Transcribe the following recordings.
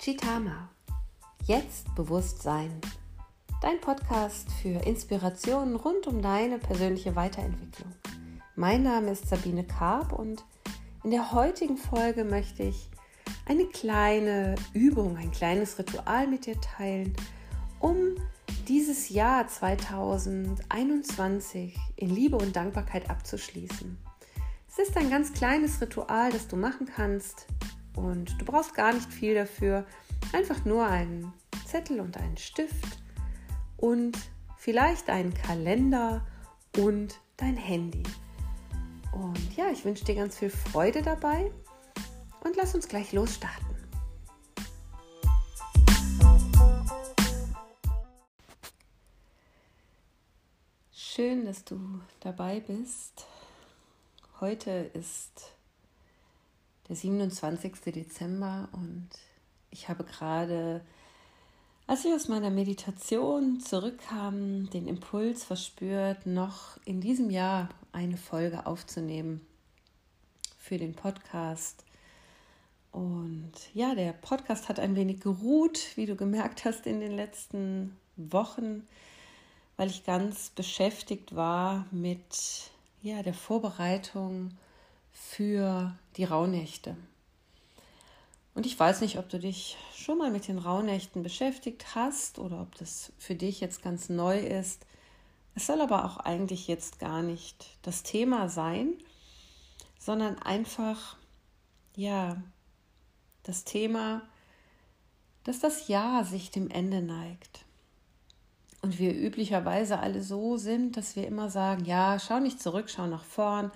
Chitama. Jetzt Bewusstsein. Dein Podcast für Inspirationen rund um deine persönliche Weiterentwicklung. Mein Name ist Sabine Karp und in der heutigen Folge möchte ich eine kleine Übung, ein kleines Ritual mit dir teilen, um dieses Jahr 2021 in Liebe und Dankbarkeit abzuschließen. Es ist ein ganz kleines Ritual, das du machen kannst und du brauchst gar nicht viel dafür. Einfach nur einen Zettel und einen Stift und vielleicht einen Kalender und dein Handy. Und ja, ich wünsche dir ganz viel Freude dabei und lass uns gleich losstarten. Schön, dass du dabei bist. Heute ist der 27. Dezember und ich habe gerade, als ich aus meiner Meditation zurückkam, den Impuls verspürt, noch in diesem Jahr eine Folge aufzunehmen für den Podcast. Und ja, der Podcast hat ein wenig geruht, wie du gemerkt hast in den letzten Wochen, weil ich ganz beschäftigt war mit ja, der Vorbereitung für die Rauhnächte. Und ich weiß nicht, ob du dich schon mal mit den Rauhnächten beschäftigt hast oder ob das für dich jetzt ganz neu ist. Es soll aber auch eigentlich jetzt gar nicht das Thema sein, sondern einfach, ja, das Thema, dass das Jahr sich dem Ende neigt und wir üblicherweise alle so sind, dass wir immer sagen, ja, schau nicht zurück, schau nach vorn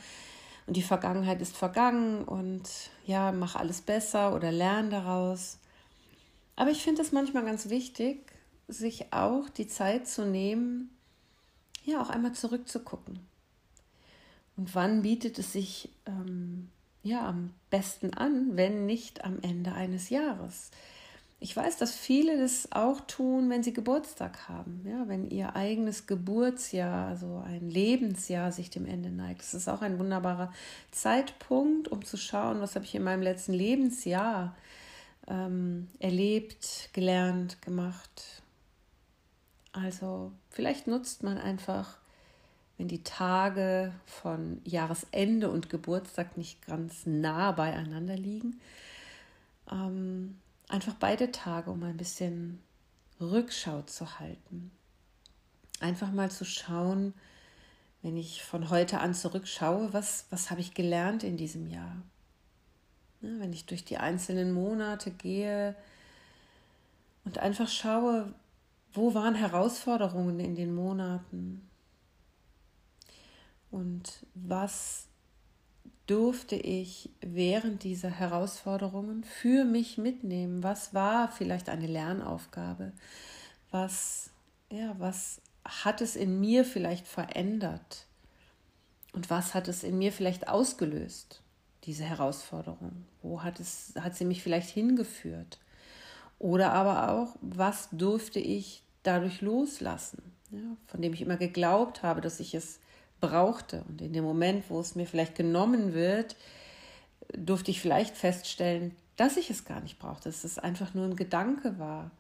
und die Vergangenheit ist vergangen und ja, mach alles besser oder lern daraus. Aber ich finde es manchmal ganz wichtig, sich auch die Zeit zu nehmen, ja, auch einmal zurückzugucken. Und wann bietet es sich ähm, ja am besten an, wenn nicht am Ende eines Jahres? Ich weiß, dass viele das auch tun, wenn sie Geburtstag haben, ja, wenn ihr eigenes Geburtsjahr, also ein Lebensjahr sich dem Ende neigt. Das ist auch ein wunderbarer Zeitpunkt, um zu schauen, was habe ich in meinem letzten Lebensjahr ähm, erlebt, gelernt, gemacht. Also vielleicht nutzt man einfach, wenn die Tage von Jahresende und Geburtstag nicht ganz nah beieinander liegen, ähm, einfach beide Tage, um ein bisschen Rückschau zu halten. Einfach mal zu schauen, wenn ich von heute an zurückschaue, was, was habe ich gelernt in diesem Jahr? Ja, wenn ich durch die einzelnen Monate gehe und einfach schaue, wo waren Herausforderungen in den Monaten und was durfte ich während dieser Herausforderungen für mich mitnehmen? Was war vielleicht eine Lernaufgabe? Was, ja, was hat es in mir vielleicht verändert? Und was hat es in mir vielleicht ausgelöst, diese Herausforderung? Wo hat, es, hat sie mich vielleicht hingeführt? Oder aber auch, was durfte ich dadurch loslassen, ja, von dem ich immer geglaubt habe, dass ich es brauchte. Und in dem Moment, wo es mir vielleicht genommen wird, durfte ich vielleicht feststellen, dass ich es gar nicht brauchte, dass es einfach nur ein Gedanke war.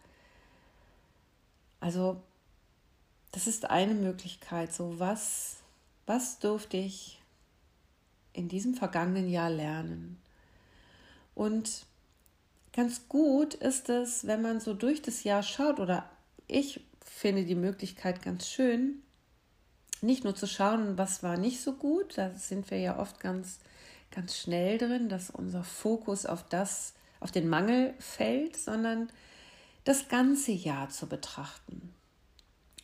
Also, das ist eine Möglichkeit. So, was, was durfte ich in diesem vergangenen Jahr lernen? Und ganz gut ist es, wenn man so durch das Jahr schaut, oder ich finde die Möglichkeit ganz schön, nicht nur zu schauen, was war nicht so gut, da sind wir ja oft ganz, ganz schnell drin, dass unser Fokus auf das, auf den Mangel fällt, sondern das ganze Jahr zu betrachten.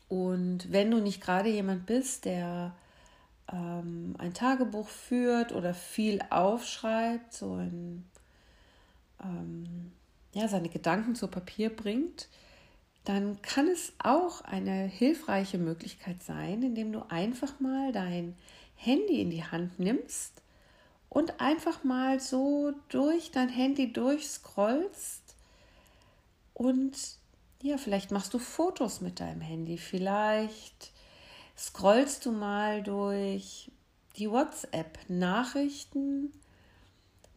Und wenn du nicht gerade jemand bist, der ähm, ein Tagebuch führt oder viel aufschreibt, so ein, ähm, ja, seine Gedanken zu Papier bringt, dann kann es auch eine hilfreiche Möglichkeit sein, indem du einfach mal dein Handy in die Hand nimmst und einfach mal so durch dein Handy durchscrollst und ja, vielleicht machst du Fotos mit deinem Handy, vielleicht scrollst du mal durch die WhatsApp-Nachrichten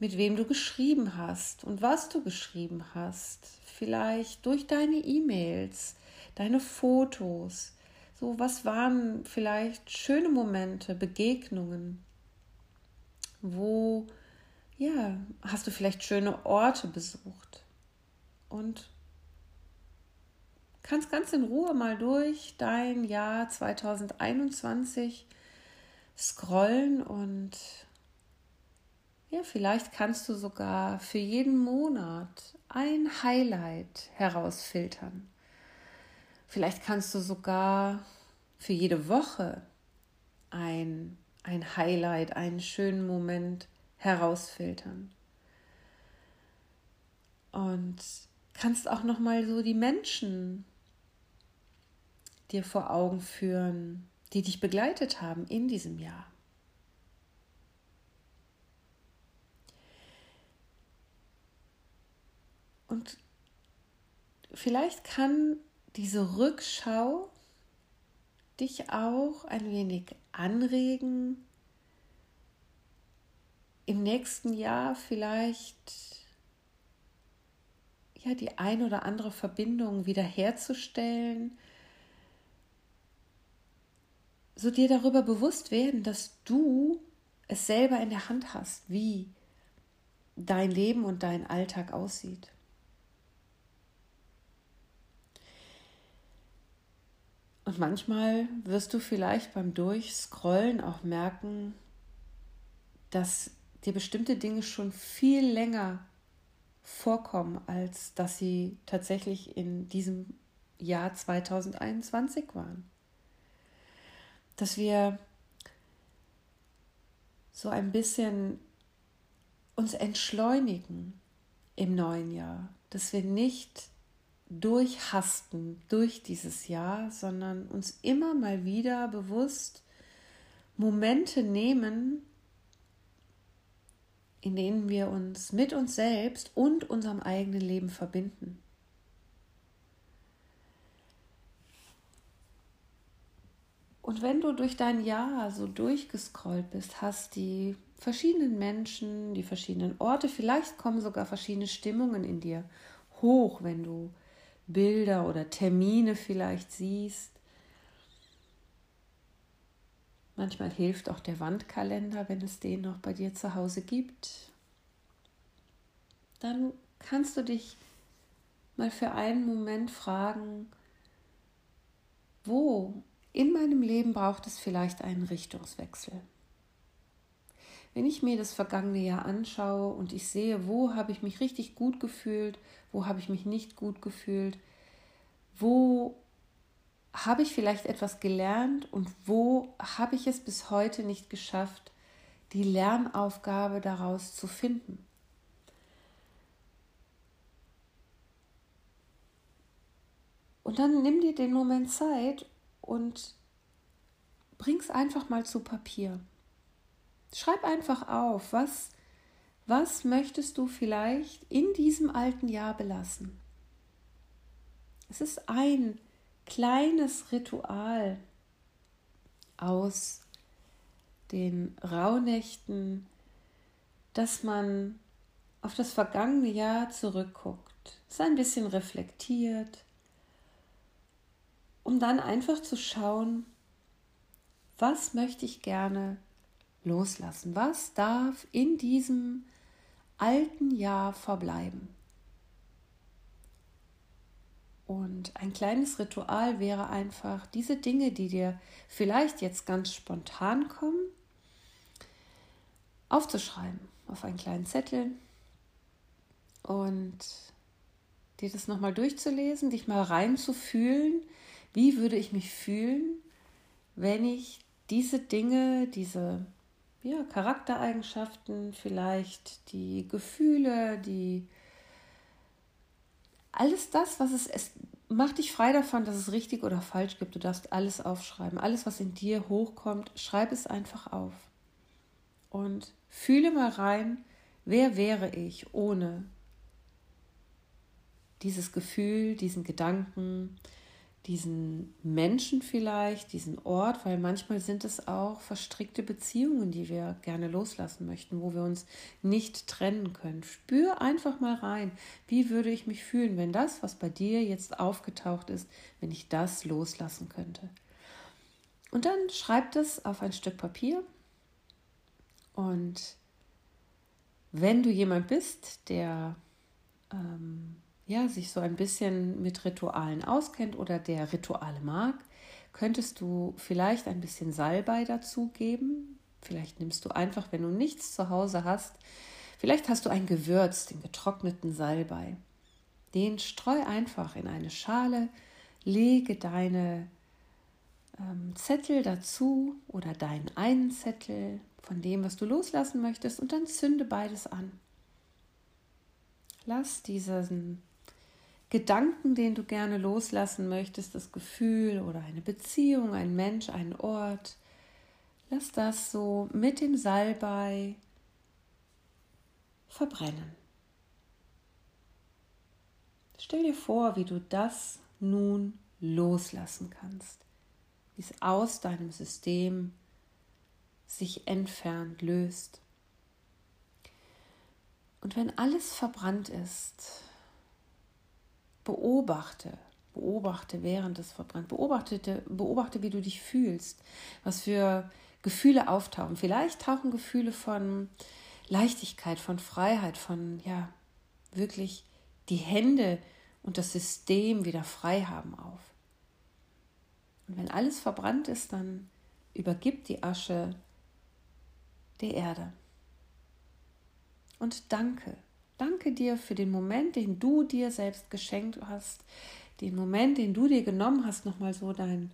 mit wem du geschrieben hast und was du geschrieben hast. Vielleicht durch deine E-Mails, deine Fotos. So, was waren vielleicht schöne Momente, Begegnungen? Wo, ja, hast du vielleicht schöne Orte besucht? Und kannst ganz in Ruhe mal durch dein Jahr 2021 scrollen und ja, vielleicht kannst du sogar für jeden Monat ein Highlight herausfiltern. Vielleicht kannst du sogar für jede Woche ein, ein Highlight, einen schönen Moment herausfiltern. Und kannst auch noch mal so die Menschen dir vor Augen führen, die dich begleitet haben in diesem Jahr. Und vielleicht kann diese Rückschau dich auch ein wenig anregen, im nächsten Jahr vielleicht ja die ein oder andere Verbindung wiederherzustellen, so dir darüber bewusst werden, dass du es selber in der Hand hast, wie dein Leben und dein Alltag aussieht. Und manchmal wirst du vielleicht beim Durchscrollen auch merken, dass dir bestimmte Dinge schon viel länger vorkommen, als dass sie tatsächlich in diesem Jahr 2021 waren. Dass wir so ein bisschen uns entschleunigen im neuen Jahr, dass wir nicht durchhasten durch dieses Jahr, sondern uns immer mal wieder bewusst Momente nehmen, in denen wir uns mit uns selbst und unserem eigenen Leben verbinden. Und wenn du durch dein Jahr so durchgescrollt bist, hast die verschiedenen Menschen, die verschiedenen Orte, vielleicht kommen sogar verschiedene Stimmungen in dir hoch, wenn du Bilder oder Termine vielleicht siehst. Manchmal hilft auch der Wandkalender, wenn es den noch bei dir zu Hause gibt. Dann kannst du dich mal für einen Moment fragen, wo in meinem Leben braucht es vielleicht einen Richtungswechsel. Wenn ich mir das vergangene Jahr anschaue und ich sehe, wo habe ich mich richtig gut gefühlt, wo habe ich mich nicht gut gefühlt, wo habe ich vielleicht etwas gelernt und wo habe ich es bis heute nicht geschafft, die Lernaufgabe daraus zu finden. Und dann nimm dir den Moment Zeit und bring es einfach mal zu Papier. Schreib einfach auf, was, was möchtest du vielleicht in diesem alten Jahr belassen? Es ist ein kleines Ritual aus den Rauhnächten, dass man auf das vergangene Jahr zurückguckt, es ein bisschen reflektiert, um dann einfach zu schauen, was möchte ich gerne loslassen? Was darf in diesem alten Jahr verbleiben? Und ein kleines Ritual wäre einfach, diese Dinge, die dir vielleicht jetzt ganz spontan kommen, aufzuschreiben auf einen kleinen Zettel und dir das nochmal durchzulesen, dich mal reinzufühlen, wie würde ich mich fühlen, wenn ich diese Dinge, diese ja, Charaktereigenschaften, vielleicht die Gefühle, die alles das, was es, es macht dich frei davon, dass es richtig oder falsch gibt. Du darfst alles aufschreiben. Alles, was in dir hochkommt, schreib es einfach auf. Und fühle mal rein, wer wäre ich ohne dieses Gefühl, diesen Gedanken, diesen Menschen vielleicht, diesen Ort, weil manchmal sind es auch verstrickte Beziehungen, die wir gerne loslassen möchten, wo wir uns nicht trennen können. Spür einfach mal rein, wie würde ich mich fühlen, wenn das, was bei dir jetzt aufgetaucht ist, wenn ich das loslassen könnte. Und dann schreib das auf ein Stück Papier und wenn du jemand bist, der ähm, ja, sich so ein bisschen mit Ritualen auskennt oder der Rituale mag, könntest du vielleicht ein bisschen Salbei dazugeben. Vielleicht nimmst du einfach, wenn du nichts zu Hause hast, vielleicht hast du ein Gewürz, den getrockneten Salbei. Den streu einfach in eine Schale, lege deine ähm, Zettel dazu oder deinen einen Zettel von dem, was du loslassen möchtest, und dann zünde beides an. Lass diesen Gedanken, den du gerne loslassen möchtest, das Gefühl oder eine Beziehung, ein Mensch, ein Ort, lass das so mit dem Salbei verbrennen. Stell dir vor, wie du das nun loslassen kannst, wie es aus deinem System sich entfernt, löst. Und wenn alles verbrannt ist, beobachte, beobachte während es verbrannt, beobachte, beobachte, wie du dich fühlst, was für Gefühle auftauchen. Vielleicht tauchen Gefühle von Leichtigkeit, von Freiheit, von ja, wirklich die Hände und das System wieder frei haben auf. Und wenn alles verbrannt ist, dann übergib die Asche der Erde. Und danke, Danke dir für den Moment, den du dir selbst geschenkt hast, den Moment, den du dir genommen hast, nochmal so dein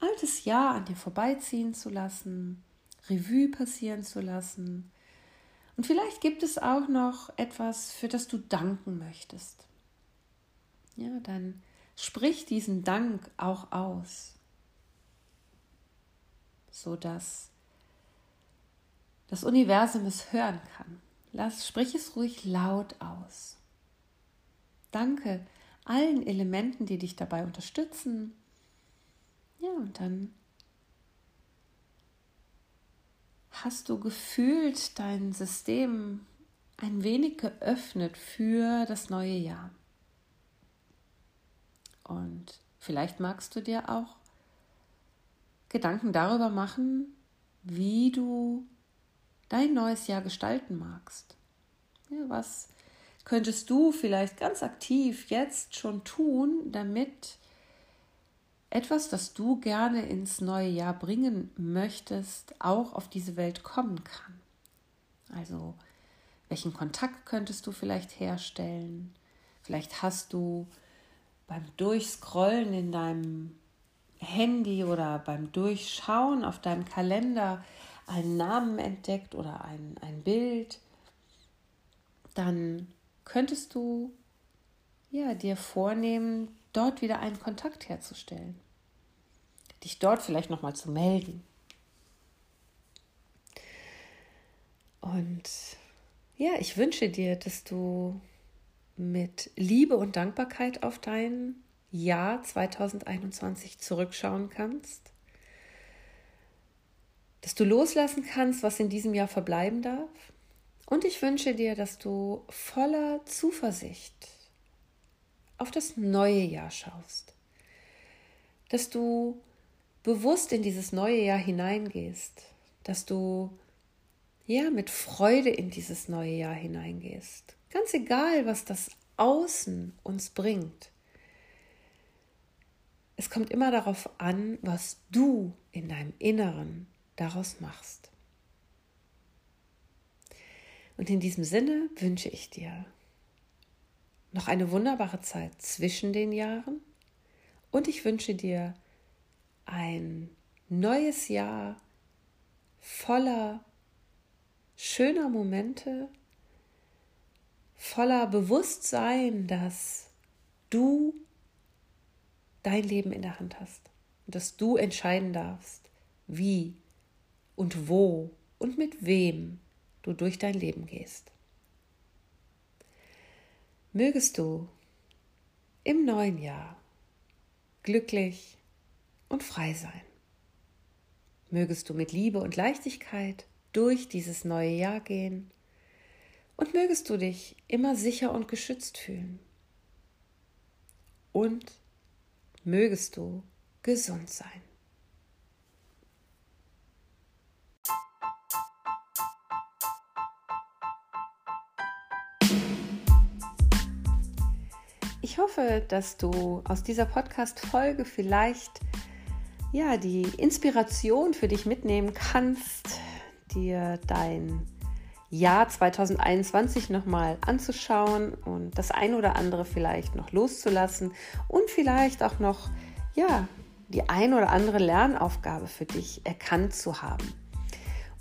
altes Jahr an dir vorbeiziehen zu lassen, Revue passieren zu lassen. Und vielleicht gibt es auch noch etwas, für das du danken möchtest. Ja, dann sprich diesen Dank auch aus, sodass das Universum es hören kann. Lass, sprich es ruhig laut aus. Danke allen Elementen, die dich dabei unterstützen. Ja, und dann hast du gefühlt dein System ein wenig geöffnet für das neue Jahr. Und vielleicht magst du dir auch Gedanken darüber machen, wie du dein neues Jahr gestalten magst. Ja, was könntest du vielleicht ganz aktiv jetzt schon tun, damit etwas, das du gerne ins neue Jahr bringen möchtest, auch auf diese Welt kommen kann? Also, welchen Kontakt könntest du vielleicht herstellen? Vielleicht hast du beim Durchscrollen in deinem Handy oder beim Durchschauen auf deinem Kalender einen Namen entdeckt oder ein, ein Bild, dann könntest du ja, dir vornehmen, dort wieder einen Kontakt herzustellen. Dich dort vielleicht nochmal zu melden. Und ja, ich wünsche dir, dass du mit Liebe und Dankbarkeit auf dein Jahr 2021 zurückschauen kannst dass du loslassen kannst, was in diesem Jahr verbleiben darf. Und ich wünsche dir, dass du voller Zuversicht auf das neue Jahr schaust. Dass du bewusst in dieses neue Jahr hineingehst. Dass du ja mit Freude in dieses neue Jahr hineingehst. Ganz egal, was das Außen uns bringt. Es kommt immer darauf an, was du in deinem Inneren daraus machst. Und in diesem Sinne wünsche ich dir noch eine wunderbare Zeit zwischen den Jahren und ich wünsche dir ein neues Jahr voller schöner Momente, voller Bewusstsein, dass du dein Leben in der Hand hast und dass du entscheiden darfst, wie und wo und mit wem du durch dein Leben gehst. Mögest du im neuen Jahr glücklich und frei sein. Mögest du mit Liebe und Leichtigkeit durch dieses neue Jahr gehen und mögest du dich immer sicher und geschützt fühlen. Und mögest du gesund sein. Ich hoffe, dass du aus dieser Podcast-Folge vielleicht ja, die Inspiration für dich mitnehmen kannst, dir dein Jahr 2021 nochmal anzuschauen und das ein oder andere vielleicht noch loszulassen und vielleicht auch noch, ja, die ein oder andere Lernaufgabe für dich erkannt zu haben.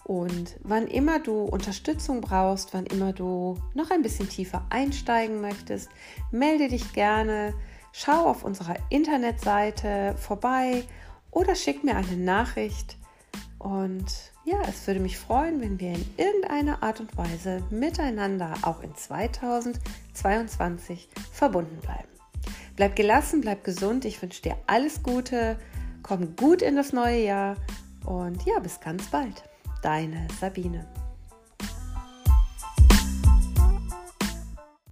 Und wann immer du Unterstützung brauchst, wann immer du noch ein bisschen tiefer einsteigen möchtest, melde dich gerne, schau auf unserer Internetseite vorbei oder schick mir eine Nachricht. Und ja, es würde mich freuen, wenn wir in irgendeiner Art und Weise miteinander auch in 2022 verbunden bleiben. Bleib gelassen, bleib gesund. Ich wünsche dir alles Gute. Komm gut in das neue Jahr. Und ja, bis ganz bald. Deine Sabine.